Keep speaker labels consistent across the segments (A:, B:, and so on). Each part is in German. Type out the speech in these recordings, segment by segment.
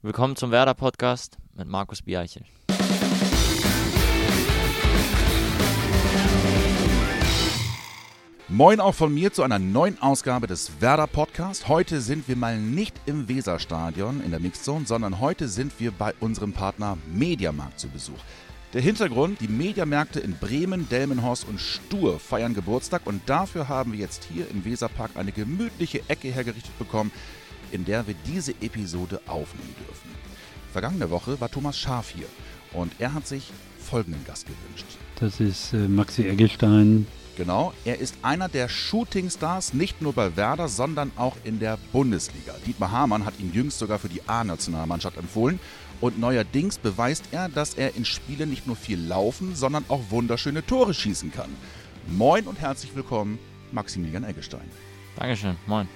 A: Willkommen zum Werder Podcast mit Markus Bieichel.
B: Moin auch von mir zu einer neuen Ausgabe des Werder Podcast. Heute sind wir mal nicht im Weserstadion in der Mixzone, sondern heute sind wir bei unserem Partner Mediamarkt zu Besuch. Der Hintergrund, die Mediamärkte in Bremen, Delmenhorst und Stur feiern Geburtstag und dafür haben wir jetzt hier im Weserpark eine gemütliche Ecke hergerichtet bekommen, in der wir diese Episode aufnehmen dürfen. Vergangene Woche war Thomas Schaf hier und er hat sich folgenden Gast gewünscht.
C: Das ist äh, Maxi Eggestein,
B: Genau, er ist einer der Shootingstars, nicht nur bei Werder, sondern auch in der Bundesliga. Dietmar Hamann hat ihn jüngst sogar für die A-Nationalmannschaft empfohlen. Und neuerdings beweist er, dass er in Spielen nicht nur viel laufen, sondern auch wunderschöne Tore schießen kann. Moin und herzlich willkommen, Maximilian Eggestein.
A: Dankeschön, moin.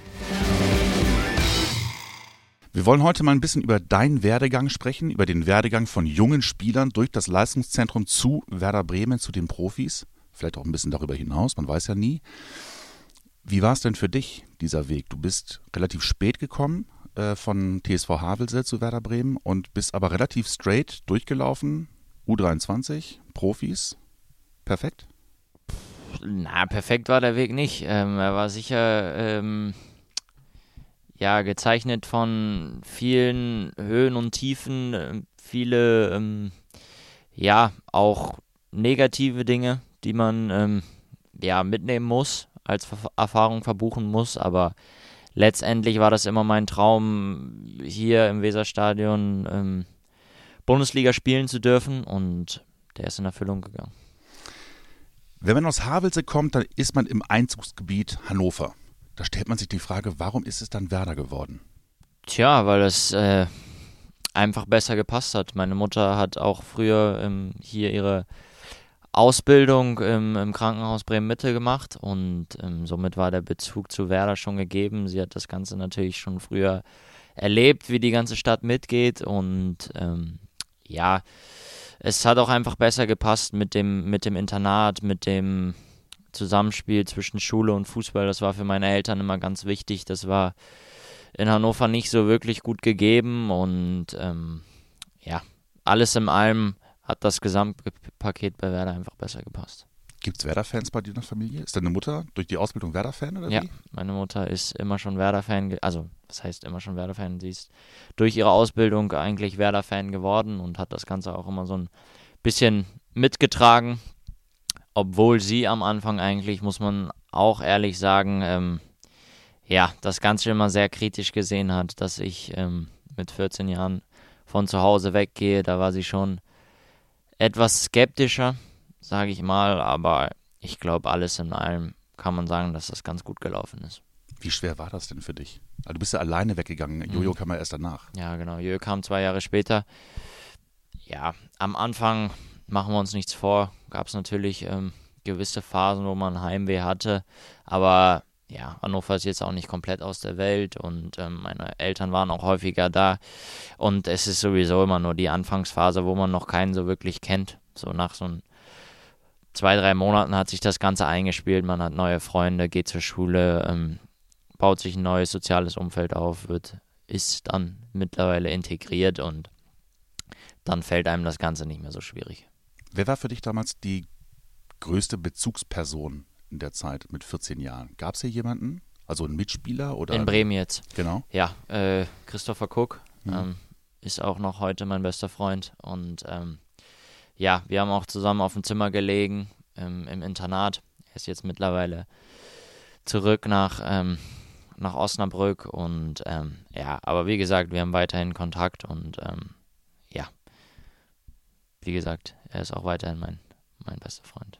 B: Wir wollen heute mal ein bisschen über deinen Werdegang sprechen, über den Werdegang von jungen Spielern durch das Leistungszentrum zu Werder Bremen, zu den Profis vielleicht auch ein bisschen darüber hinaus, man weiß ja nie. Wie war es denn für dich, dieser Weg? Du bist relativ spät gekommen äh, von TSV Havelse zu Werder Bremen und bist aber relativ straight durchgelaufen. U23, Profis, perfekt?
A: Na, perfekt war der Weg nicht. Ähm, er war sicher ähm, ja, gezeichnet von vielen Höhen und Tiefen, äh, viele ähm, ja auch negative Dinge, die man ähm, ja mitnehmen muss, als Ver Erfahrung verbuchen muss, aber letztendlich war das immer mein Traum, hier im Weserstadion ähm, Bundesliga spielen zu dürfen und der ist in Erfüllung gegangen.
B: Wenn man aus Havelse kommt, dann ist man im Einzugsgebiet Hannover. Da stellt man sich die Frage, warum ist es dann Werder geworden?
A: Tja, weil es äh, einfach besser gepasst hat. Meine Mutter hat auch früher ähm, hier ihre Ausbildung im, im Krankenhaus Bremen-Mitte gemacht und ähm, somit war der Bezug zu Werder schon gegeben. Sie hat das Ganze natürlich schon früher erlebt, wie die ganze Stadt mitgeht und ähm, ja, es hat auch einfach besser gepasst mit dem, mit dem Internat, mit dem Zusammenspiel zwischen Schule und Fußball. Das war für meine Eltern immer ganz wichtig. Das war in Hannover nicht so wirklich gut gegeben und ähm, ja, alles in allem hat das Gesamtpaket bei Werder einfach besser gepasst.
B: Gibt es Werder-Fans bei dir in der Familie? Ist deine Mutter durch die Ausbildung Werder-Fan oder
A: ja,
B: wie?
A: meine Mutter ist immer schon Werder-Fan, also das heißt immer schon Werder-Fan. Sie ist durch ihre Ausbildung eigentlich Werder-Fan geworden und hat das Ganze auch immer so ein bisschen mitgetragen. Obwohl sie am Anfang eigentlich, muss man auch ehrlich sagen, ähm, ja, das Ganze immer sehr kritisch gesehen hat, dass ich ähm, mit 14 Jahren von zu Hause weggehe. Da war sie schon etwas skeptischer, sage ich mal, aber ich glaube, alles in allem kann man sagen, dass das ganz gut gelaufen ist.
B: Wie schwer war das denn für dich? Also du bist ja alleine weggegangen. Mhm. Jojo kam ja erst danach.
A: Ja, genau. Jojo kam zwei Jahre später. Ja, am Anfang machen wir uns nichts vor. Gab es natürlich ähm, gewisse Phasen, wo man Heimweh hatte. Aber ja, Hannover ist jetzt auch nicht komplett aus der Welt und ähm, meine Eltern waren auch häufiger da. Und es ist sowieso immer nur die Anfangsphase, wo man noch keinen so wirklich kennt. So nach so zwei, drei Monaten hat sich das Ganze eingespielt. Man hat neue Freunde, geht zur Schule, ähm, baut sich ein neues soziales Umfeld auf, wird, ist dann mittlerweile integriert und dann fällt einem das Ganze nicht mehr so schwierig.
B: Wer war für dich damals die größte Bezugsperson in der Zeit mit 14 Jahren? Gab es hier jemanden? Also ein Mitspieler oder?
A: In Bremen jetzt.
B: Genau.
A: Ja, äh, Christopher Cook mhm. ähm, ist auch noch heute mein bester Freund und ähm, ja, wir haben auch zusammen auf dem Zimmer gelegen ähm, im Internat. Er ist jetzt mittlerweile zurück nach ähm, nach Osnabrück und ähm, ja, aber wie gesagt, wir haben weiterhin Kontakt und ähm, wie gesagt, er ist auch weiterhin mein mein bester Freund.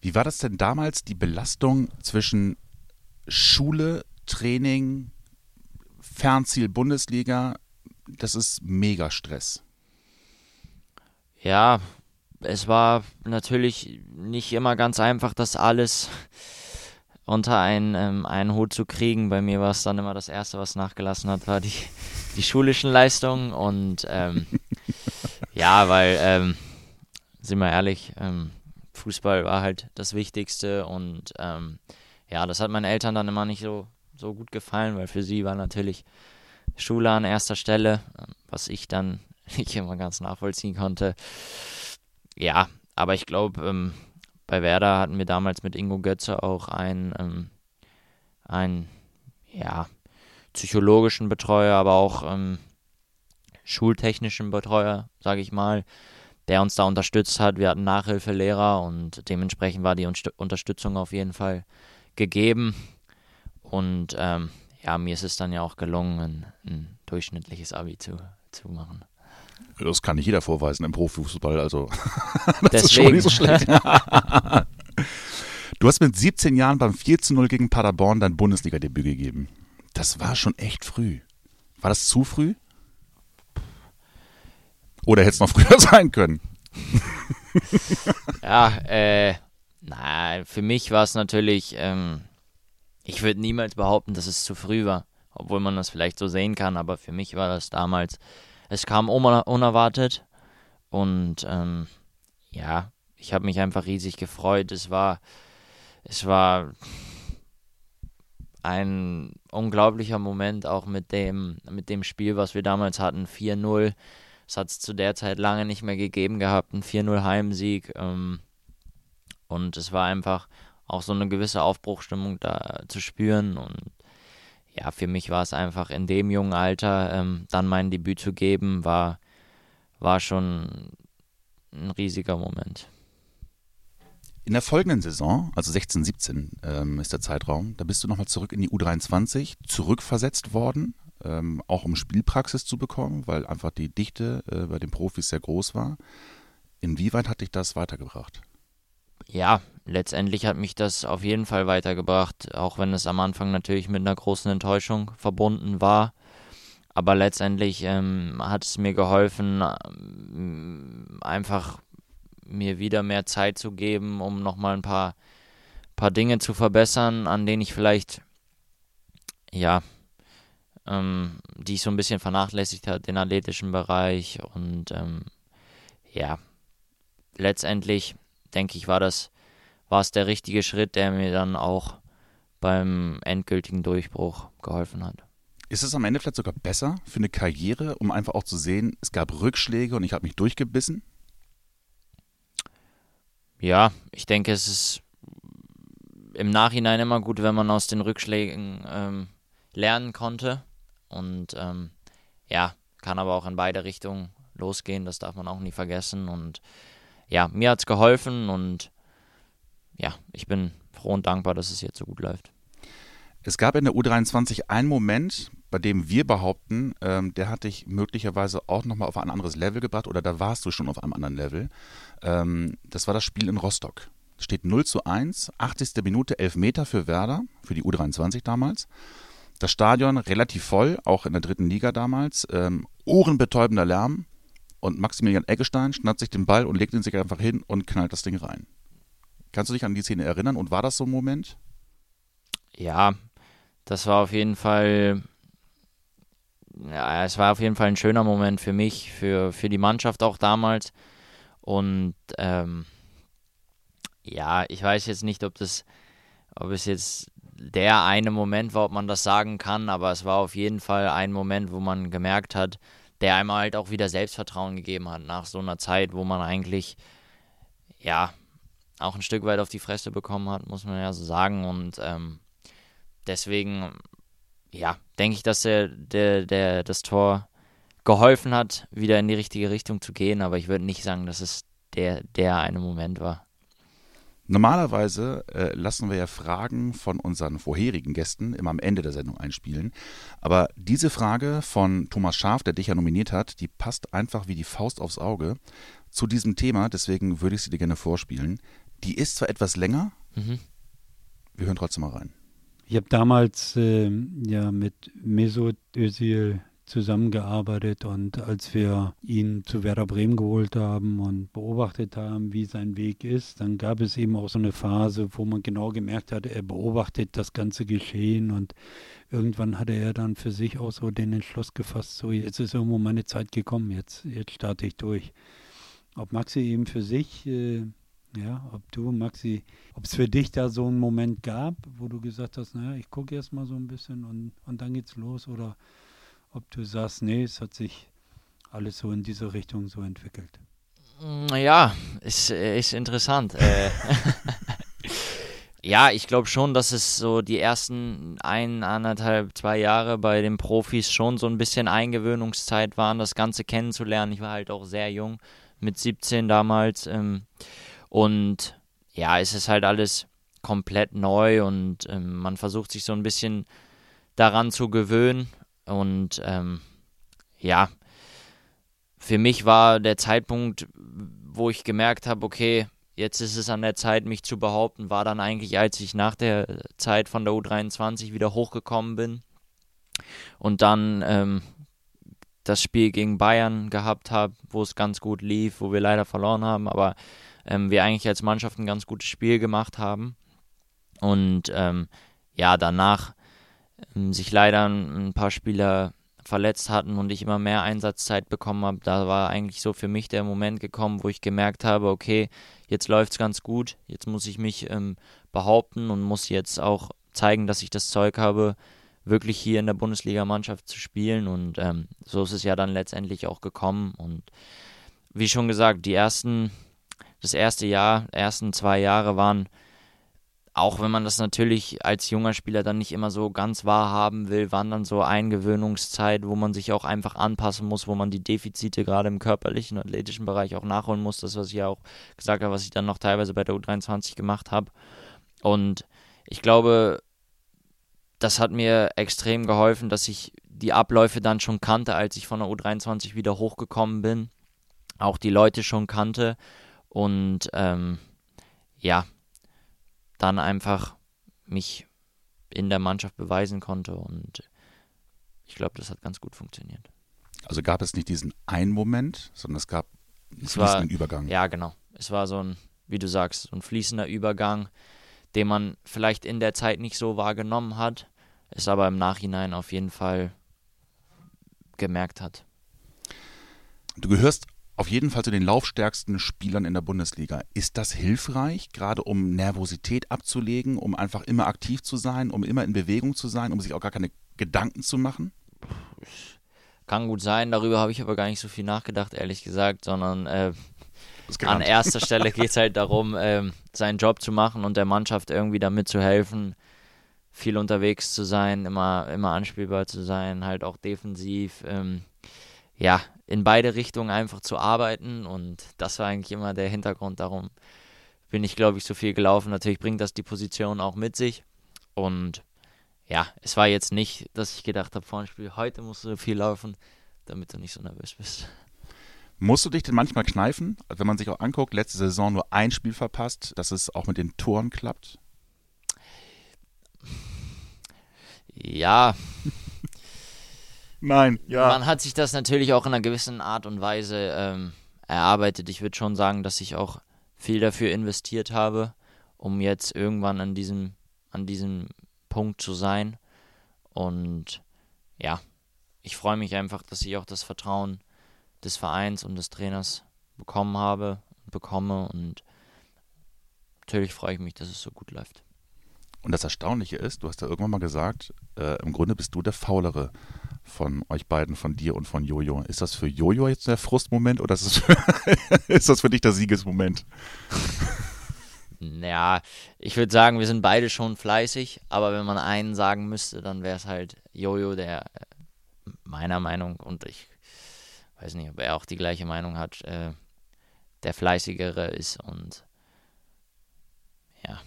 B: Wie war das denn damals, die Belastung zwischen Schule, Training, Fernziel Bundesliga? Das ist mega Stress.
A: Ja, es war natürlich nicht immer ganz einfach, das alles unter einen, ähm, einen Hut zu kriegen. Bei mir war es dann immer das Erste, was nachgelassen hat, war die, die schulischen Leistungen. Und ähm, ja, weil, ähm, sind wir ehrlich, ähm, Fußball war halt das Wichtigste und ähm, ja, das hat meinen Eltern dann immer nicht so, so gut gefallen, weil für sie war natürlich Schule an erster Stelle, was ich dann nicht immer ganz nachvollziehen konnte. Ja, aber ich glaube, ähm, bei Werder hatten wir damals mit Ingo Götze auch einen, ähm, einen ja, psychologischen Betreuer, aber auch ähm, schultechnischen Betreuer, sage ich mal, der uns da unterstützt hat. Wir hatten Nachhilfelehrer und dementsprechend war die Unterstützung auf jeden Fall gegeben. Und ähm, ja, mir ist es dann ja auch gelungen, ein, ein durchschnittliches Abi zu, zu machen.
B: Das kann nicht jeder vorweisen im Profifußball, also
A: das Deswegen. ist schon nicht so schlecht.
B: du hast mit 17 Jahren beim 4 zu 0 gegen Paderborn dein Bundesliga-Debüt gegeben. Das war schon echt früh. War das zu früh? Oder hätte es noch früher sein können?
A: ja, äh, na, für mich war es natürlich, ähm, ich würde niemals behaupten, dass es zu früh war, obwohl man das vielleicht so sehen kann, aber für mich war das damals, es kam unerwartet und ähm, ja, ich habe mich einfach riesig gefreut. Es war, es war ein unglaublicher Moment auch mit dem, mit dem Spiel, was wir damals hatten, 4-0. Es hat es zu der Zeit lange nicht mehr gegeben gehabt, ein 4-0 Heimsieg. Ähm, und es war einfach auch so eine gewisse Aufbruchstimmung da zu spüren. Und ja, für mich war es einfach in dem jungen Alter, ähm, dann mein Debüt zu geben, war, war schon ein riesiger Moment.
B: In der folgenden Saison, also 16, 17 ähm, ist der Zeitraum, da bist du nochmal zurück in die U23, zurückversetzt worden, ähm, auch um Spielpraxis zu bekommen, weil einfach die Dichte äh, bei den Profis sehr groß war. Inwieweit hat dich das weitergebracht?
A: Ja, letztendlich hat mich das auf jeden Fall weitergebracht, auch wenn es am Anfang natürlich mit einer großen Enttäuschung verbunden war. Aber letztendlich ähm, hat es mir geholfen, ähm, einfach mir wieder mehr Zeit zu geben, um nochmal ein paar, paar Dinge zu verbessern, an denen ich vielleicht, ja, ähm, die ich so ein bisschen vernachlässigt habe, den athletischen Bereich. Und ähm, ja, letztendlich denke ich, war das war es der richtige Schritt, der mir dann auch beim endgültigen Durchbruch geholfen hat.
B: Ist es am Ende vielleicht sogar besser für eine Karriere, um einfach auch zu sehen, es gab Rückschläge und ich habe mich durchgebissen?
A: Ja, ich denke, es ist im Nachhinein immer gut, wenn man aus den Rückschlägen ähm, lernen konnte. Und ähm, ja, kann aber auch in beide Richtungen losgehen, das darf man auch nie vergessen. Und ja, mir hat es geholfen und ja, ich bin froh und dankbar, dass es jetzt so gut läuft.
B: Es gab in der U23 einen Moment, bei dem wir behaupten, ähm, der hat dich möglicherweise auch nochmal auf ein anderes Level gebracht oder da warst du schon auf einem anderen Level. Ähm, das war das Spiel in Rostock. Steht 0 zu 1, 80. Minute, 11 Meter für Werder, für die U23 damals. Das Stadion relativ voll, auch in der dritten Liga damals. Ähm, ohrenbetäubender Lärm. Und Maximilian Eggestein schnappt sich den Ball und legt ihn sich einfach hin und knallt das Ding rein. Kannst du dich an die Szene erinnern und war das so ein Moment?
A: Ja, das war auf jeden Fall ja, es war auf jeden Fall ein schöner Moment für mich, für, für die Mannschaft auch damals. Und ähm, ja, ich weiß jetzt nicht, ob das, ob es jetzt der eine Moment war, ob man das sagen kann, aber es war auf jeden Fall ein Moment, wo man gemerkt hat, der einem halt auch wieder Selbstvertrauen gegeben hat nach so einer Zeit, wo man eigentlich ja auch ein Stück weit auf die Fresse bekommen hat, muss man ja so sagen. Und ähm, deswegen ja, denke ich, dass der, der, der das Tor geholfen hat, wieder in die richtige Richtung zu gehen, aber ich würde nicht sagen, dass es der, der eine Moment war.
B: Normalerweise äh, lassen wir ja Fragen von unseren vorherigen Gästen immer am Ende der Sendung einspielen. Aber diese Frage von Thomas Schaf, der dich ja nominiert hat, die passt einfach wie die Faust aufs Auge zu diesem Thema. Deswegen würde ich sie dir gerne vorspielen. Die ist zwar etwas länger, mhm. wir hören trotzdem mal rein.
C: Ich habe damals äh, ja mit Mesut Özil zusammengearbeitet und als wir ihn zu Werder Bremen geholt haben und beobachtet haben, wie sein Weg ist, dann gab es eben auch so eine Phase, wo man genau gemerkt hat, er beobachtet das ganze Geschehen und irgendwann hatte er dann für sich auch so den Entschluss gefasst, so jetzt ist irgendwo meine Zeit gekommen, jetzt, jetzt starte ich durch. Ob Maxi eben für sich äh, ja, ob du, Maxi, ob es für dich da so einen Moment gab, wo du gesagt hast, naja, ich gucke erst mal so ein bisschen und, und dann geht's los oder ob du sagst, nee, es hat sich alles so in diese Richtung so entwickelt.
A: Ja, ist, ist interessant. Äh, ja, ich glaube schon, dass es so die ersten ein, anderthalb, zwei Jahre bei den Profis schon so ein bisschen Eingewöhnungszeit waren, das Ganze kennenzulernen. Ich war halt auch sehr jung, mit 17 damals. Ähm, und ja, es ist halt alles komplett neu und ähm, man versucht sich so ein bisschen daran zu gewöhnen. Und ähm, ja, für mich war der Zeitpunkt, wo ich gemerkt habe, okay, jetzt ist es an der Zeit, mich zu behaupten, war dann eigentlich, als ich nach der Zeit von der U23 wieder hochgekommen bin und dann ähm, das Spiel gegen Bayern gehabt habe, wo es ganz gut lief, wo wir leider verloren haben, aber ähm, wir eigentlich als Mannschaft ein ganz gutes Spiel gemacht haben. Und ähm, ja, danach sich leider ein paar Spieler verletzt hatten und ich immer mehr Einsatzzeit bekommen habe, da war eigentlich so für mich der Moment gekommen, wo ich gemerkt habe, okay, jetzt läuft es ganz gut, jetzt muss ich mich ähm, behaupten und muss jetzt auch zeigen, dass ich das Zeug habe, wirklich hier in der Bundesliga-Mannschaft zu spielen und ähm, so ist es ja dann letztendlich auch gekommen und wie schon gesagt, die ersten, das erste Jahr, ersten zwei Jahre waren auch wenn man das natürlich als junger Spieler dann nicht immer so ganz wahrhaben will, waren dann so Eingewöhnungszeit, wo man sich auch einfach anpassen muss, wo man die Defizite gerade im körperlichen, athletischen Bereich auch nachholen muss. Das, was ich ja auch gesagt habe, was ich dann noch teilweise bei der U23 gemacht habe. Und ich glaube, das hat mir extrem geholfen, dass ich die Abläufe dann schon kannte, als ich von der U23 wieder hochgekommen bin. Auch die Leute schon kannte. Und ähm, ja, dann einfach mich in der Mannschaft beweisen konnte und ich glaube, das hat ganz gut funktioniert.
B: Also gab es nicht diesen einen Moment, sondern es gab einen es fließenden war, Übergang.
A: Ja, genau. Es war so ein, wie du sagst, so ein fließender Übergang, den man vielleicht in der Zeit nicht so wahrgenommen hat, es aber im Nachhinein auf jeden Fall gemerkt hat.
B: Du gehörst auf jeden Fall zu den laufstärksten Spielern in der Bundesliga. Ist das hilfreich, gerade um Nervosität abzulegen, um einfach immer aktiv zu sein, um immer in Bewegung zu sein, um sich auch gar keine Gedanken zu machen?
A: Kann gut sein, darüber habe ich aber gar nicht so viel nachgedacht, ehrlich gesagt, sondern äh, an erster Stelle geht es halt darum, äh, seinen Job zu machen und der Mannschaft irgendwie damit zu helfen, viel unterwegs zu sein, immer, immer anspielbar zu sein, halt auch defensiv. Ähm, ja, in beide Richtungen einfach zu arbeiten und das war eigentlich immer der Hintergrund. Darum bin ich, glaube ich, so viel gelaufen. Natürlich bringt das die Position auch mit sich und ja, es war jetzt nicht, dass ich gedacht habe, vor dem Spiel, heute musst du viel laufen, damit du nicht so nervös bist.
B: Musst du dich denn manchmal kneifen, wenn man sich auch anguckt, letzte Saison nur ein Spiel verpasst, dass es auch mit den Toren klappt?
A: Ja,
B: Nein, ja.
A: Man hat sich das natürlich auch in einer gewissen Art und Weise ähm, erarbeitet. Ich würde schon sagen, dass ich auch viel dafür investiert habe, um jetzt irgendwann an diesem, an diesem Punkt zu sein. Und ja, ich freue mich einfach, dass ich auch das Vertrauen des Vereins und des Trainers bekommen habe und bekomme. Und natürlich freue ich mich, dass es so gut läuft.
B: Und das Erstaunliche ist, du hast ja irgendwann mal gesagt, äh, im Grunde bist du der Faulere von euch beiden, von dir und von Jojo. Ist das für Jojo jetzt der Frustmoment oder ist das für, ist das für dich der Siegesmoment?
A: Ja, ich würde sagen, wir sind beide schon fleißig, aber wenn man einen sagen müsste, dann wäre es halt Jojo, der äh, meiner Meinung und ich weiß nicht, ob er auch die gleiche Meinung hat, äh, der fleißigere ist und ja,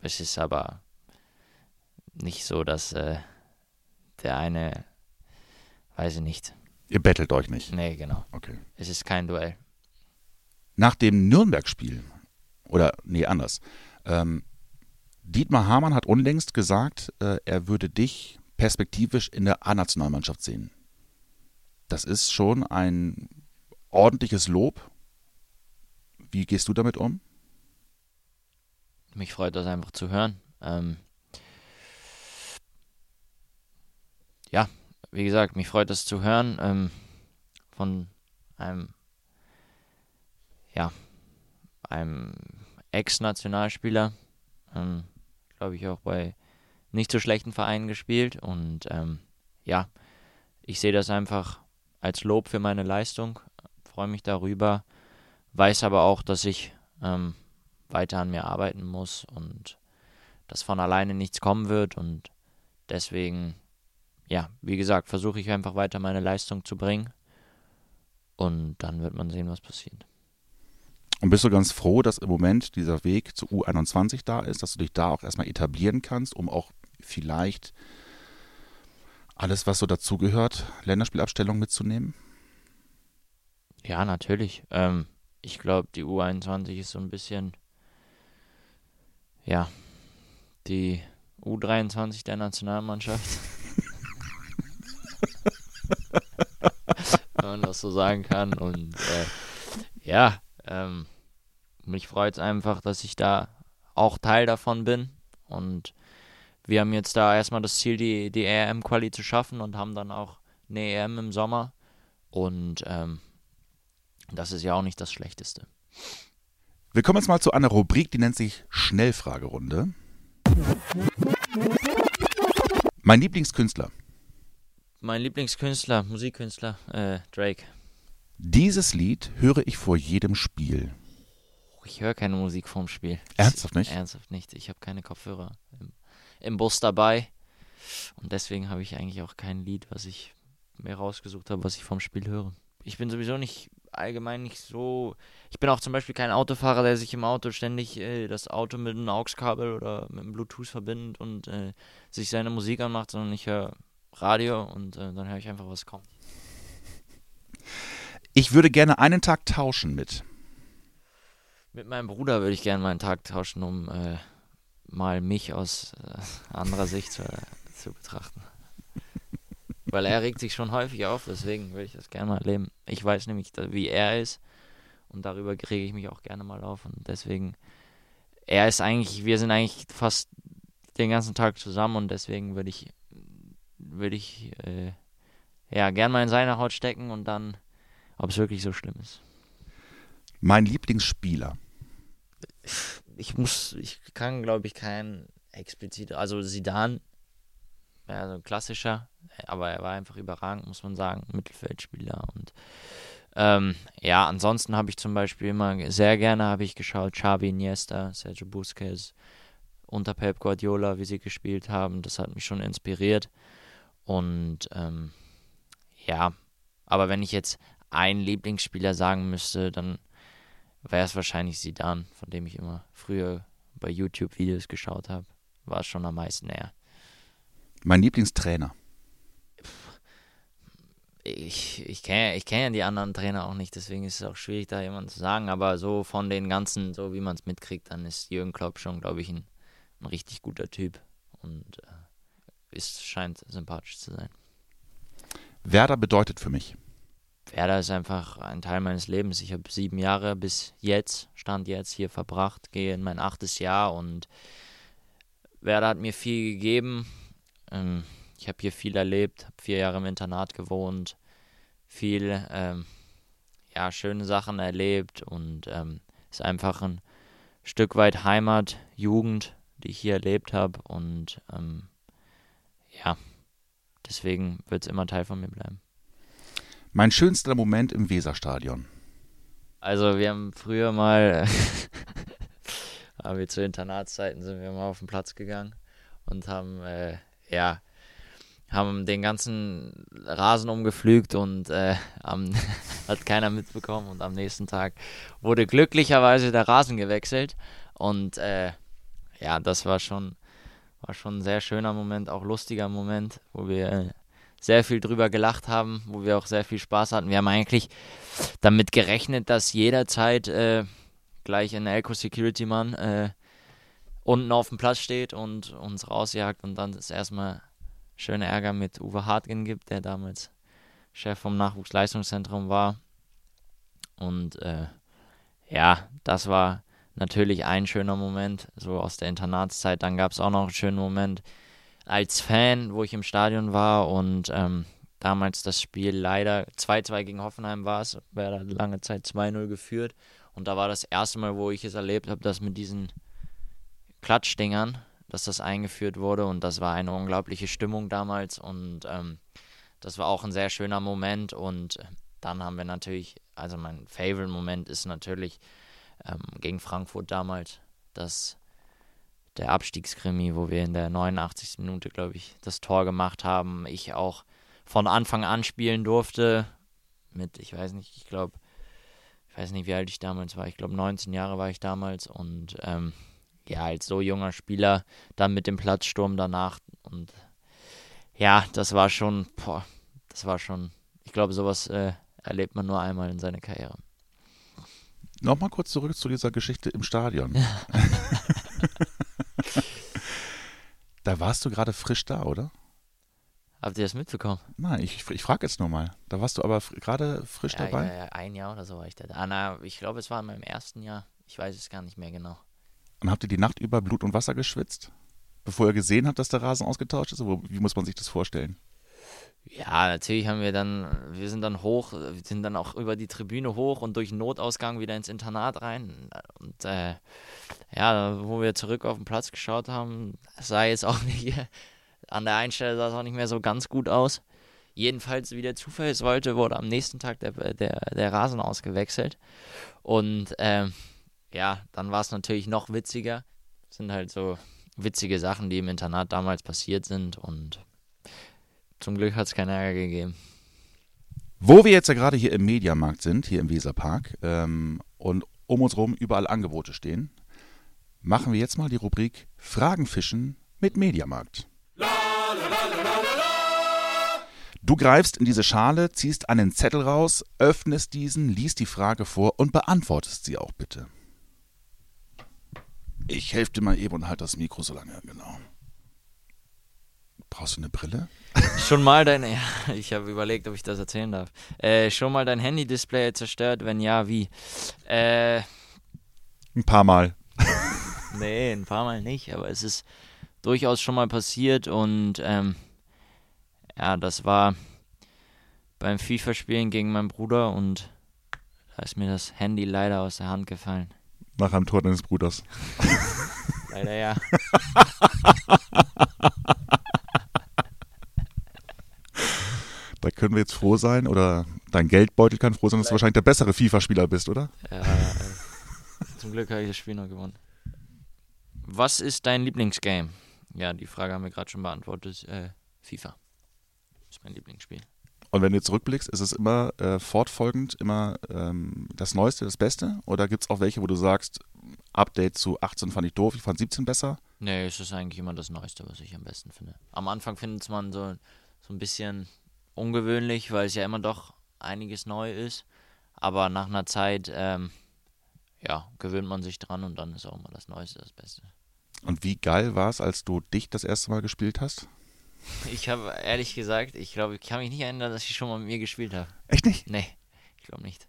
A: es ist aber nicht so, dass äh, der eine, weiß ich nicht.
B: Ihr bettelt euch nicht?
A: Nee, genau.
B: Okay.
A: Es ist kein Duell.
B: Nach dem Nürnberg-Spiel, oder nee, anders, ähm, Dietmar Hamann hat unlängst gesagt, äh, er würde dich perspektivisch in der A-Nationalmannschaft sehen. Das ist schon ein ordentliches Lob. Wie gehst du damit um?
A: Mich freut das einfach zu hören. Ähm, ja, wie gesagt, mich freut das zu hören ähm, von einem, ja, einem Ex-Nationalspieler, ähm, glaube ich auch bei nicht so schlechten Vereinen gespielt und ähm, ja, ich sehe das einfach als Lob für meine Leistung, freue mich darüber, weiß aber auch, dass ich ähm, weiter an mir arbeiten muss und dass von alleine nichts kommen wird und deswegen, ja, wie gesagt, versuche ich einfach weiter meine Leistung zu bringen und dann wird man sehen, was passiert.
B: Und bist du ganz froh, dass im Moment dieser Weg zu U21 da ist, dass du dich da auch erstmal etablieren kannst, um auch vielleicht alles, was so dazugehört, Länderspielabstellung mitzunehmen?
A: Ja, natürlich. Ähm, ich glaube, die U21 ist so ein bisschen, ja, die U23 der Nationalmannschaft. Wenn man das so sagen kann. Und äh, ja, ähm, mich freut es einfach, dass ich da auch Teil davon bin. Und wir haben jetzt da erstmal das Ziel, die, die EM-Quali zu schaffen und haben dann auch eine EM im Sommer. Und ähm, das ist ja auch nicht das Schlechteste.
B: Wir kommen jetzt mal zu einer Rubrik, die nennt sich Schnellfragerunde. Mein Lieblingskünstler.
A: Mein Lieblingskünstler, Musikkünstler, äh, Drake.
B: Dieses Lied höre ich vor jedem Spiel.
A: Ich höre keine Musik vorm Spiel.
B: Ernsthaft nicht?
A: Ernsthaft nicht. Ich habe keine Kopfhörer im, im Bus dabei. Und deswegen habe ich eigentlich auch kein Lied, was ich mir rausgesucht habe, was ich vorm Spiel höre. Ich bin sowieso nicht allgemein nicht so. Ich bin auch zum Beispiel kein Autofahrer, der sich im Auto ständig äh, das Auto mit einem AUX-Kabel oder mit einem Bluetooth verbindet und äh, sich seine Musik anmacht, sondern ich höre Radio und äh, dann höre ich einfach, was kommt.
B: Ich würde gerne einen Tag tauschen mit.
A: Mit meinem Bruder würde ich gerne meinen Tag tauschen, um äh, mal mich aus äh, anderer Sicht zu, zu betrachten. Weil er regt sich schon häufig auf, deswegen würde ich das gerne mal erleben. Ich weiß nämlich, wie er ist und darüber rege ich mich auch gerne mal auf und deswegen, er ist eigentlich, wir sind eigentlich fast den ganzen Tag zusammen und deswegen würde ich, würde ich, äh, ja, gern mal in seine Haut stecken und dann, ob es wirklich so schlimm ist.
B: Mein Lieblingsspieler.
A: Ich muss, ich kann, glaube ich, keinen explizit, also Sidan ja, so ein klassischer, aber er war einfach überragend, muss man sagen, Mittelfeldspieler. Und ähm, ja, ansonsten habe ich zum Beispiel immer sehr gerne habe ich geschaut, Xavi Iniesta, Sergio Busquets, unter Pep Guardiola, wie sie gespielt haben. Das hat mich schon inspiriert. Und ähm, ja, aber wenn ich jetzt einen Lieblingsspieler sagen müsste, dann wäre es wahrscheinlich Sidan, von dem ich immer früher bei YouTube Videos geschaut habe. War es schon am meisten er.
B: Mein Lieblingstrainer.
A: Ich, ich kenne ich kenn ja die anderen Trainer auch nicht, deswegen ist es auch schwierig, da jemanden zu sagen. Aber so von den ganzen, so wie man es mitkriegt, dann ist Jürgen Klopp schon, glaube ich, ein, ein, richtig guter Typ und äh, ist, scheint sympathisch zu sein.
B: Werder bedeutet für mich.
A: Werder ist einfach ein Teil meines Lebens. Ich habe sieben Jahre bis jetzt, Stand jetzt, hier verbracht, gehe in mein achtes Jahr und Werder hat mir viel gegeben, ähm, ich habe hier viel erlebt, habe vier Jahre im Internat gewohnt, viel ähm, ja, schöne Sachen erlebt und ähm, ist einfach ein Stück weit Heimat, Jugend, die ich hier erlebt habe und ähm, ja, deswegen wird es immer Teil von mir bleiben.
B: Mein schönster Moment im Weserstadion.
A: Also wir haben früher mal, haben wir zu Internatszeiten sind wir mal auf den Platz gegangen und haben äh, ja, haben den ganzen Rasen umgepflügt und äh, am, hat keiner mitbekommen. Und am nächsten Tag wurde glücklicherweise der Rasen gewechselt. Und äh, ja, das war schon, war schon ein sehr schöner Moment, auch lustiger Moment, wo wir sehr viel drüber gelacht haben, wo wir auch sehr viel Spaß hatten. Wir haben eigentlich damit gerechnet, dass jederzeit äh, gleich ein Elco Security Mann äh, unten auf dem Platz steht und uns rausjagt und dann ist erstmal schöner Ärger mit Uwe Hartgen gibt, der damals Chef vom Nachwuchsleistungszentrum war. Und äh, ja, das war natürlich ein schöner Moment, so aus der Internatszeit. Dann gab es auch noch einen schönen Moment als Fan, wo ich im Stadion war und ähm, damals das Spiel leider 2-2 gegen Hoffenheim war es, wäre lange Zeit 2-0 geführt. Und da war das erste Mal, wo ich es erlebt habe, dass mit diesen Klatschdingern, dass das eingeführt wurde und das war eine unglaubliche Stimmung damals und ähm, das war auch ein sehr schöner Moment und dann haben wir natürlich, also mein Favorite-Moment ist natürlich ähm, gegen Frankfurt damals, das der Abstiegskrimi, wo wir in der 89. Minute, glaube ich, das Tor gemacht haben. Ich auch von Anfang an spielen durfte. Mit, ich weiß nicht, ich glaube, ich weiß nicht, wie alt ich damals war. Ich glaube, 19 Jahre war ich damals. Und ähm, ja, als so junger Spieler, dann mit dem Platzsturm danach. Und ja, das war schon, boah, das war schon, ich glaube, sowas äh, erlebt man nur einmal in seiner Karriere.
B: Nochmal kurz zurück zu dieser Geschichte im Stadion. da warst du gerade frisch da, oder?
A: Habt ihr das mitbekommen?
B: Nein, ich, ich frage jetzt nur mal. Da warst du aber gerade frisch
A: ja,
B: dabei?
A: Ja, ja, ein Jahr oder so war ich da. Ah, na, ich glaube, es war in meinem ersten Jahr. Ich weiß es gar nicht mehr genau.
B: Und habt ihr die Nacht über Blut und Wasser geschwitzt? Bevor ihr gesehen habt, dass der Rasen ausgetauscht ist? Wie muss man sich das vorstellen?
A: Ja, natürlich haben wir dann, wir sind dann hoch, wir sind dann auch über die Tribüne hoch und durch Notausgang wieder ins Internat rein. Und äh, ja, wo wir zurück auf den Platz geschaut haben, sah jetzt auch nicht, an der einen Stelle sah es auch nicht mehr so ganz gut aus. Jedenfalls, wie der Zufall es wollte, wurde am nächsten Tag der, der, der Rasen ausgewechselt. Und ähm, ja, dann war es natürlich noch witziger. Das sind halt so witzige Sachen, die im Internat damals passiert sind und zum Glück hat es keinen Ärger gegeben.
B: Wo wir jetzt ja gerade hier im Mediamarkt sind, hier im Weserpark, ähm, und um uns herum überall Angebote stehen, machen wir jetzt mal die Rubrik Fragen fischen mit Mediamarkt. Du greifst in diese Schale, ziehst einen Zettel raus, öffnest diesen, liest die Frage vor und beantwortest sie auch bitte. Ich helfe dir mal eben und halte das Mikro so lange, genau. Brauchst du eine Brille?
A: Schon mal dein, ja, ich habe überlegt, ob ich das erzählen darf. Äh, schon mal dein Handy-Display zerstört? Wenn ja, wie? Äh,
B: ein paar Mal.
A: nee, ein paar Mal nicht, aber es ist durchaus schon mal passiert und ähm, ja, das war beim FIFA-Spielen gegen meinen Bruder und da ist mir das Handy leider aus der Hand gefallen.
B: Nach einem Tor deines Bruders.
A: leider ja.
B: da können wir jetzt froh sein, oder dein Geldbeutel kann froh sein, dass du wahrscheinlich der bessere FIFA-Spieler bist, oder?
A: Ja, zum Glück habe ich das Spiel noch gewonnen. Was ist dein Lieblingsgame? Ja, die Frage haben wir gerade schon beantwortet. Äh, FIFA ist mein Lieblingsspiel.
B: Und wenn du zurückblickst, ist es immer äh, fortfolgend, immer ähm, das Neueste, das Beste? Oder gibt es auch welche, wo du sagst, Update zu 18 fand ich doof, ich fand 17 besser?
A: Nee, es ist eigentlich immer das Neueste, was ich am besten finde. Am Anfang findet man so, so ein bisschen ungewöhnlich, weil es ja immer doch einiges neu ist. Aber nach einer Zeit, ähm, ja, gewöhnt man sich dran und dann ist auch immer das Neueste das Beste.
B: Und wie geil war es, als du dich das erste Mal gespielt hast?
A: Ich habe ehrlich gesagt, ich glaube, ich kann mich nicht erinnern, dass ich schon mal mit mir gespielt habe.
B: Echt nicht?
A: Nee, ich glaube nicht.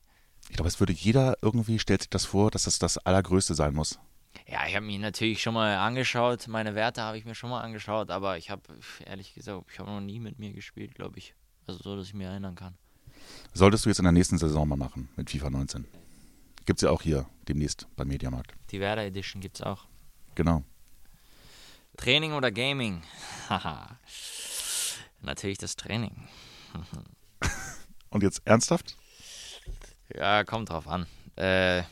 B: Ich glaube, es würde jeder irgendwie, stellt sich das vor, dass das das Allergrößte sein muss.
A: Ja, ich habe mich natürlich schon mal angeschaut, meine Werte habe ich mir schon mal angeschaut, aber ich habe, ehrlich gesagt, ich habe noch nie mit mir gespielt, glaube ich. Also so, dass ich mich erinnern kann.
B: Solltest du jetzt in der nächsten Saison mal machen mit FIFA 19. Gibt es ja auch hier demnächst beim Mediamarkt.
A: Die Werder Edition gibt es auch.
B: Genau.
A: Training oder Gaming? Haha. Natürlich das Training.
B: Und jetzt ernsthaft?
A: Ja, kommt drauf an. Äh,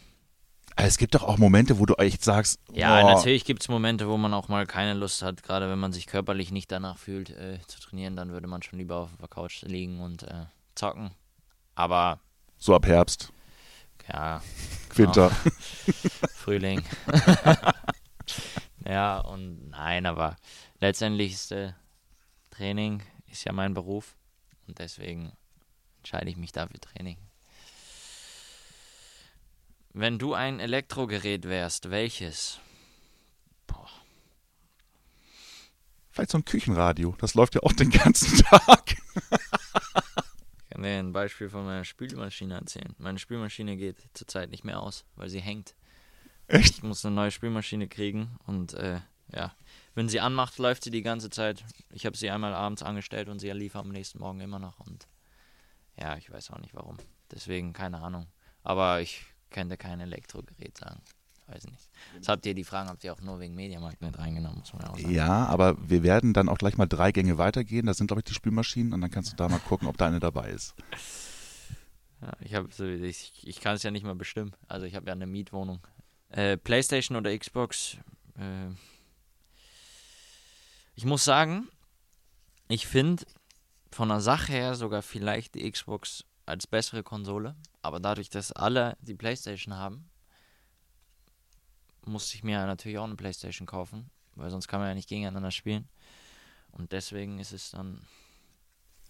B: es gibt doch auch Momente, wo du echt sagst.
A: Ja, boah. natürlich gibt es Momente, wo man auch mal keine Lust hat, gerade wenn man sich körperlich nicht danach fühlt, äh, zu trainieren, dann würde man schon lieber auf der Couch liegen und äh, zocken. Aber.
B: So ab Herbst.
A: Ja.
B: Winter.
A: Genau. Frühling. Ja, und nein, aber letztendlich ist äh, Training ist ja mein Beruf und deswegen entscheide ich mich dafür Training. Wenn du ein Elektrogerät wärst, welches?
B: Boah. Vielleicht so ein Küchenradio. Das läuft ja auch den ganzen Tag.
A: ich kann dir ein Beispiel von meiner Spülmaschine erzählen. Meine Spülmaschine geht zurzeit nicht mehr aus, weil sie hängt.
B: Echt?
A: Ich muss eine neue Spülmaschine kriegen und äh, ja, wenn sie anmacht, läuft sie die ganze Zeit. Ich habe sie einmal abends angestellt und sie lief am nächsten Morgen immer noch. Und ja, ich weiß auch nicht warum. Deswegen keine Ahnung. Aber ich könnte kein Elektrogerät sagen. weiß ich nicht. Das habt ihr, die Fragen habt ihr auch nur wegen Mediamarkt mit reingenommen, muss man ja auch sagen.
B: Ja, aber wir werden dann auch gleich mal drei Gänge weitergehen. Da sind, glaube ich, die Spülmaschinen und dann kannst du da mal gucken, ob da eine dabei ist.
A: Ja, ich, hab ich, ich kann es ja nicht mal bestimmen. Also ich habe ja eine Mietwohnung. Äh, Playstation oder Xbox? Äh, ich muss sagen, ich finde von der Sache her sogar vielleicht die Xbox als bessere Konsole. Aber dadurch, dass alle die Playstation haben, musste ich mir natürlich auch eine Playstation kaufen. Weil sonst kann man ja nicht gegeneinander spielen. Und deswegen ist es dann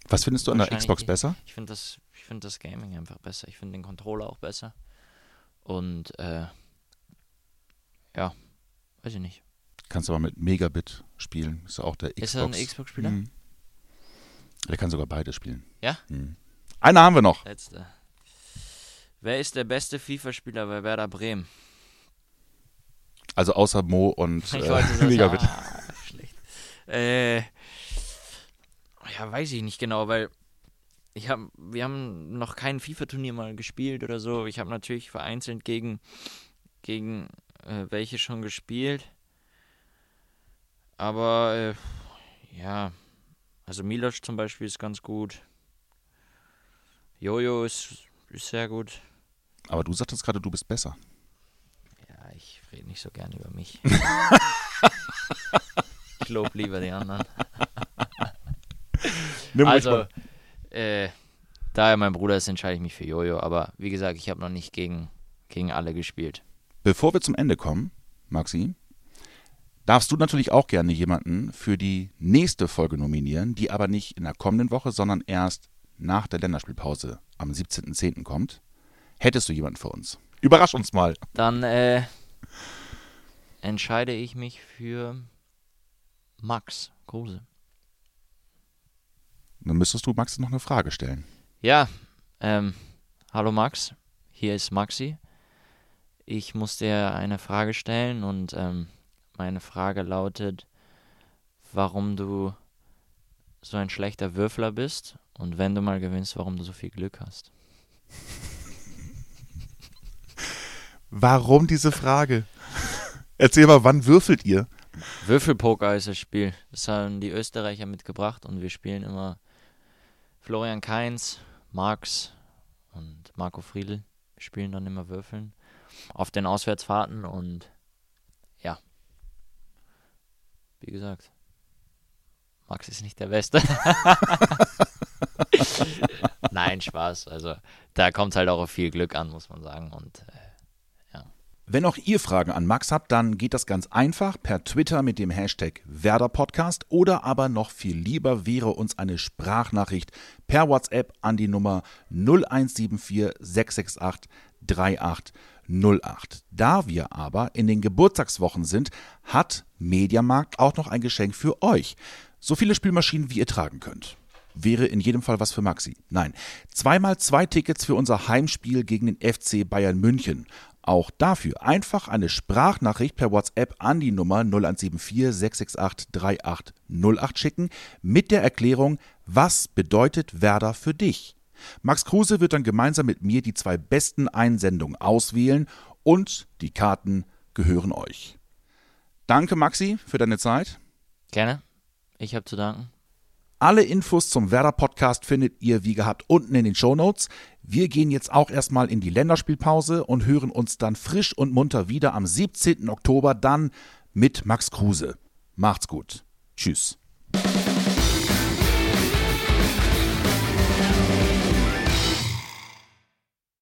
B: Was findest du an der Xbox besser?
A: ich finde das, ich finde das Gaming einfach besser. Ich finde den Controller auch besser. Und äh, ja, weiß ich nicht.
B: Kannst du aber mit Megabit spielen. Ist auch der Xbox.
A: Ist er ein Xbox-Spieler?
B: Mhm. Der kann sogar beide spielen.
A: Ja?
B: Mhm. Eine haben wir noch.
A: Letzte. Wer ist der beste FIFA-Spieler bei Werder Bremen?
B: Also außer Mo und äh, Megabit.
A: Ah, schlecht. Äh, ja, weiß ich nicht genau, weil ich hab, wir haben noch kein FIFA-Turnier mal gespielt oder so. Ich habe natürlich vereinzelt gegen, gegen äh, welche schon gespielt. Aber äh, ja, also Miloš zum Beispiel ist ganz gut. Jojo ist, ist sehr gut.
B: Aber du sagtest gerade, du bist besser.
A: Ja, ich rede nicht so gern über mich. ich lobe lieber die anderen.
B: Nimm
A: Also, äh, da er mein Bruder ist, entscheide ich mich für Jojo. Aber wie gesagt, ich habe noch nicht gegen, gegen alle gespielt.
B: Bevor wir zum Ende kommen, Maxi, darfst du natürlich auch gerne jemanden für die nächste Folge nominieren, die aber nicht in der kommenden Woche, sondern erst nach der Länderspielpause am 17.10. kommt. Hättest du jemanden für uns? Überrasch uns mal.
A: Dann äh, entscheide ich mich für Max Kruse.
B: Dann müsstest du Max noch eine Frage stellen.
A: Ja, ähm, hallo Max, hier ist Maxi. Ich muss dir eine Frage stellen und ähm, meine Frage lautet, warum du so ein schlechter Würfler bist und wenn du mal gewinnst, warum du so viel Glück hast.
B: Warum diese Frage? Erzähl mal, wann würfelt ihr?
A: Würfelpoker ist das Spiel. Das haben die Österreicher mitgebracht und wir spielen immer Florian Kainz, Marx und Marco Friedl. Wir spielen dann immer Würfeln auf den Auswärtsfahrten und ja. Wie gesagt, Max ist nicht der Beste. Nein, Spaß. Also da kommt halt auch auf viel Glück an, muss man sagen. Und äh,
B: Wenn auch ihr Fragen an Max habt, dann geht das ganz einfach per Twitter mit dem Hashtag WerderPodcast oder aber noch viel lieber wäre uns eine Sprachnachricht per WhatsApp an die Nummer 0174 668 3808. Da wir aber in den Geburtstagswochen sind, hat Mediamarkt auch noch ein Geschenk für euch. So viele Spielmaschinen, wie ihr tragen könnt. Wäre in jedem Fall was für Maxi. Nein, zweimal zwei Tickets für unser Heimspiel gegen den FC Bayern München. Auch dafür einfach eine Sprachnachricht per WhatsApp an die Nummer 0174 668 3808 schicken mit der Erklärung, was bedeutet Werder für dich? Max Kruse wird dann gemeinsam mit mir die zwei besten Einsendungen auswählen und die Karten gehören euch. Danke Maxi für deine Zeit.
A: gerne. Ich habe zu danken.
B: Alle Infos zum Werder Podcast findet ihr wie gehabt unten in den Shownotes. Wir gehen jetzt auch erstmal in die Länderspielpause und hören uns dann frisch und munter wieder am 17. Oktober dann mit Max Kruse. Macht's gut. Tschüss.